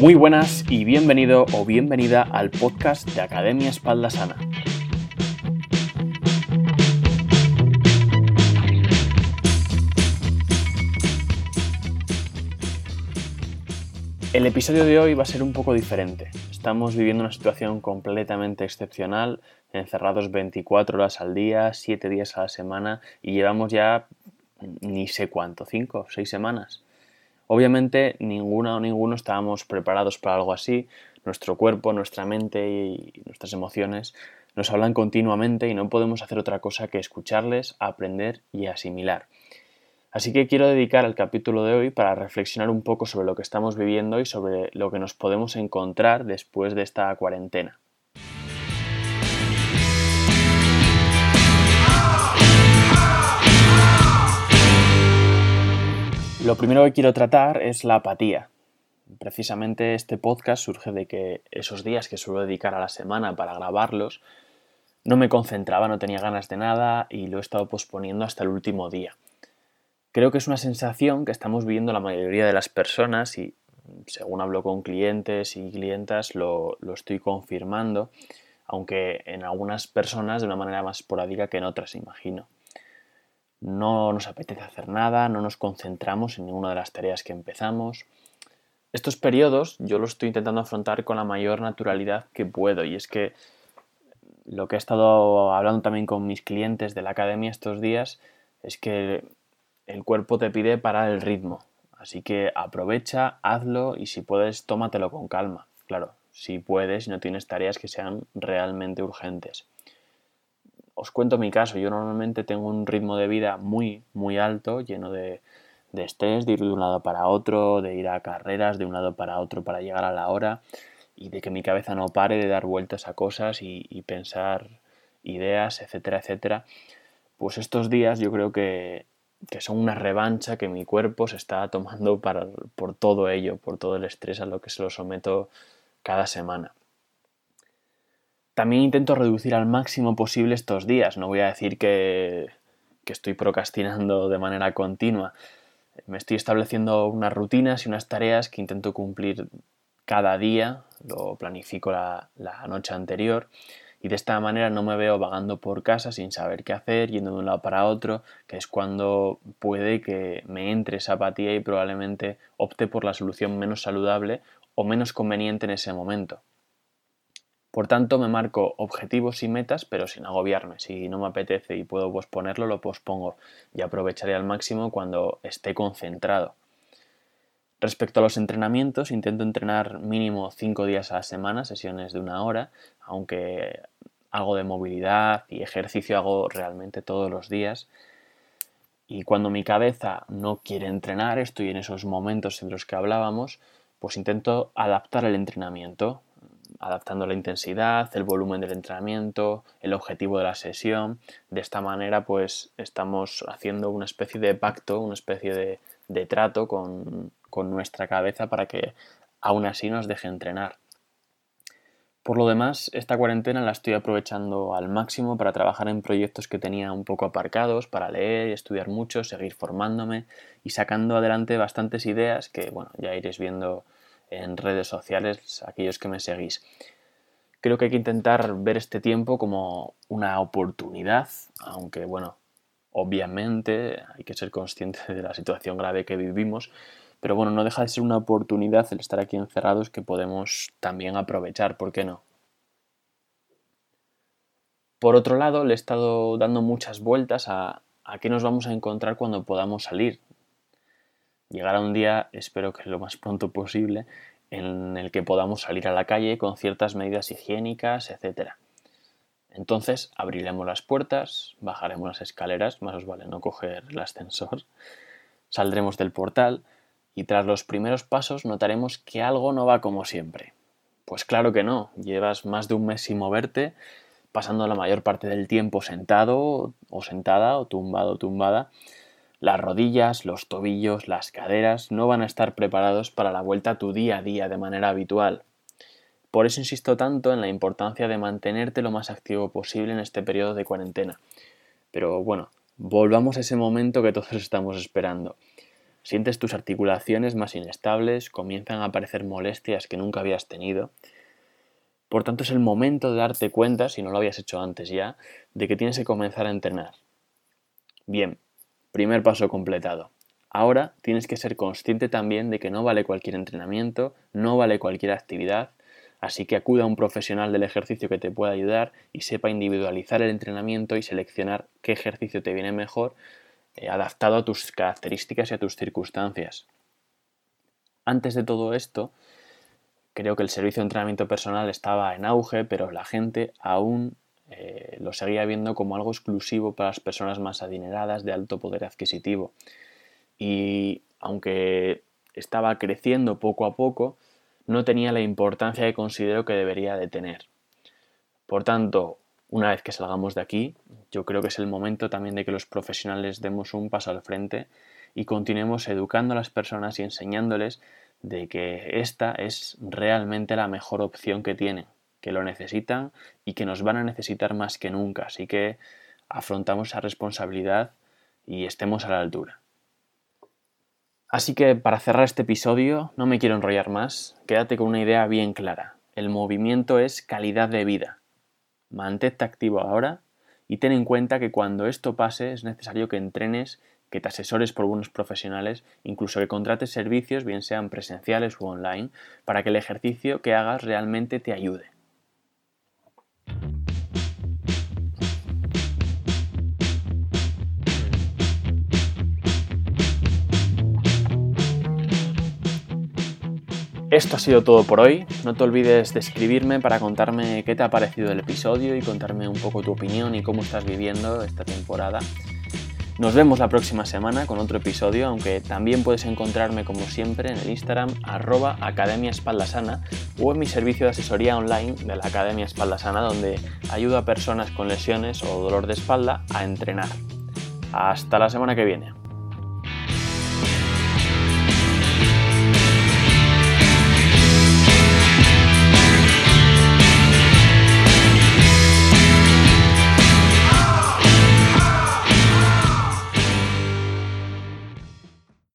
Muy buenas y bienvenido o bienvenida al podcast de Academia Espalda Sana. El episodio de hoy va a ser un poco diferente. Estamos viviendo una situación completamente excepcional, encerrados 24 horas al día, 7 días a la semana y llevamos ya ni sé cuánto, 5 o 6 semanas. Obviamente ninguna o ninguno estábamos preparados para algo así. Nuestro cuerpo, nuestra mente y nuestras emociones nos hablan continuamente y no podemos hacer otra cosa que escucharles, aprender y asimilar. Así que quiero dedicar el capítulo de hoy para reflexionar un poco sobre lo que estamos viviendo y sobre lo que nos podemos encontrar después de esta cuarentena. Lo primero que quiero tratar es la apatía. Precisamente este podcast surge de que esos días que suelo dedicar a la semana para grabarlos no me concentraba, no tenía ganas de nada y lo he estado posponiendo hasta el último día. Creo que es una sensación que estamos viviendo la mayoría de las personas y según hablo con clientes y clientas lo, lo estoy confirmando, aunque en algunas personas de una manera más esporádica que en otras, imagino no nos apetece hacer nada, no nos concentramos en ninguna de las tareas que empezamos. Estos periodos yo los estoy intentando afrontar con la mayor naturalidad que puedo y es que lo que he estado hablando también con mis clientes de la academia estos días es que el cuerpo te pide parar el ritmo. Así que aprovecha, hazlo y si puedes, tómatelo con calma. Claro, si puedes y no tienes tareas que sean realmente urgentes os cuento mi caso. Yo normalmente tengo un ritmo de vida muy, muy alto, lleno de, estrés, de ir de un lado para otro, de ir a carreras de un lado para otro para llegar a la hora y de que mi cabeza no pare de dar vueltas a cosas y, pensar ideas, etcétera, etcétera. Pues estos días yo creo que, que son una revancha que mi cuerpo se está tomando para, por todo ello, por todo el estrés a lo que se lo someto cada semana. También intento reducir al máximo posible estos días. No voy a decir que, estoy procrastinando de manera continua. Me estoy estableciendo unas rutinas y unas tareas que intento cumplir cada día. Lo planifico la, la noche anterior y de esta manera no me veo vagando por casa sin saber qué hacer, yendo de un lado para otro, que es cuando puede que me entre esa apatía y probablemente opte por la solución menos saludable o menos conveniente en ese momento. Por tanto, me marco objetivos y metas, pero sin agobiarme. Si no me apetece y puedo posponerlo, lo pospongo y aprovecharé al máximo cuando esté concentrado. Respecto a los entrenamientos, intento entrenar mínimo 5 días a la semana, sesiones de una hora, aunque algo de movilidad y ejercicio hago realmente todos los días. Y cuando mi cabeza no quiere entrenar, estoy en esos momentos en los que hablábamos, pues intento adaptar el entrenamiento adaptando la intensidad, el volumen del entrenamiento, el objetivo de la sesión. De esta manera, pues estamos haciendo una especie de pacto, una especie de, trato con, con nuestra cabeza para que aún así nos deje entrenar. Por lo demás, esta cuarentena la estoy aprovechando al máximo para trabajar en proyectos que tenía un poco aparcados, para leer estudiar mucho, seguir formándome y sacando adelante bastantes ideas que, bueno, ya iréis viendo en redes sociales, aquellos que me seguís. Creo que hay que intentar ver este tiempo como una oportunidad, aunque bueno, obviamente hay que ser consciente de la situación grave que vivimos, pero bueno, no deja de ser una oportunidad el estar aquí encerrados que podemos también aprovechar, ¿por qué no? Por otro lado, le he estado dando muchas vueltas a, a qué nos vamos a encontrar cuando podamos salir llegará un día, espero que lo más pronto posible, en el que podamos salir a la calle con ciertas medidas higiénicas, etc. Entonces abriremos las puertas, bajaremos las escaleras, más os vale no coger el ascensor, saldremos del portal y tras los primeros pasos notaremos que algo no va como siempre. Pues claro que no, llevas más de un mes sin moverte, pasando la mayor parte del tiempo sentado o sentada o tumbado o tumbada las rodillas, los tobillos, las caderas no van a estar preparados para la vuelta a tu día a día de manera habitual. Por eso insisto tanto en la importancia de mantenerte lo más activo posible en este periodo de cuarentena. Pero bueno, volvamos a ese momento que todos estamos esperando. Sientes tus articulaciones más inestables, comienzan a aparecer molestias que nunca habías tenido. Por tanto, es el momento de darte cuenta, si no lo habías hecho antes ya, de que tienes que comenzar a entrenar. Bien, primer paso completado. Ahora tienes que ser consciente también de que no vale cualquier entrenamiento, no vale cualquier actividad, así que acuda a un profesional del ejercicio que te pueda ayudar y sepa individualizar el entrenamiento y seleccionar qué ejercicio te viene mejor eh, adaptado a tus características y a tus circunstancias. Antes de todo esto, creo que el servicio de entrenamiento personal estaba en auge, pero la gente aún eh, lo seguía viendo como algo exclusivo para las personas más adineradas de alto poder adquisitivo. Y aunque estaba creciendo poco a poco, no tenía la importancia que considero que debería de tener. Por tanto, una vez que salgamos de aquí, yo creo que es el momento también de que los profesionales demos un paso al frente y continuemos educando a las personas y enseñándoles de que esta es realmente la mejor opción que tienen, que lo necesitan y que nos van a necesitar más que nunca. Así que afrontamos esa responsabilidad y estemos a la altura. Así que para cerrar este episodio, no me quiero enrollar más, quédate con una idea bien clara. El movimiento es calidad de vida. Mantente activo ahora y ten en cuenta que cuando esto pase es necesario que entrenes, que te asesores por buenos profesionales, incluso que contrates servicios, bien sean presenciales u online, para que el ejercicio que hagas realmente te ayude. Esto ha sido todo por hoy. No te olvides de escribirme para contarme qué te ha parecido el episodio y contarme un poco tu opinión y cómo estás viviendo esta temporada. Nos vemos la próxima semana con otro episodio, aunque también puedes encontrarme como siempre en el Instagram arroba Academia Espalda Sana o en mi servicio de asesoría online de la Academia Espalda Sana donde ayudo a personas con lesiones o dolor de espalda a entrenar. Hasta la semana que viene.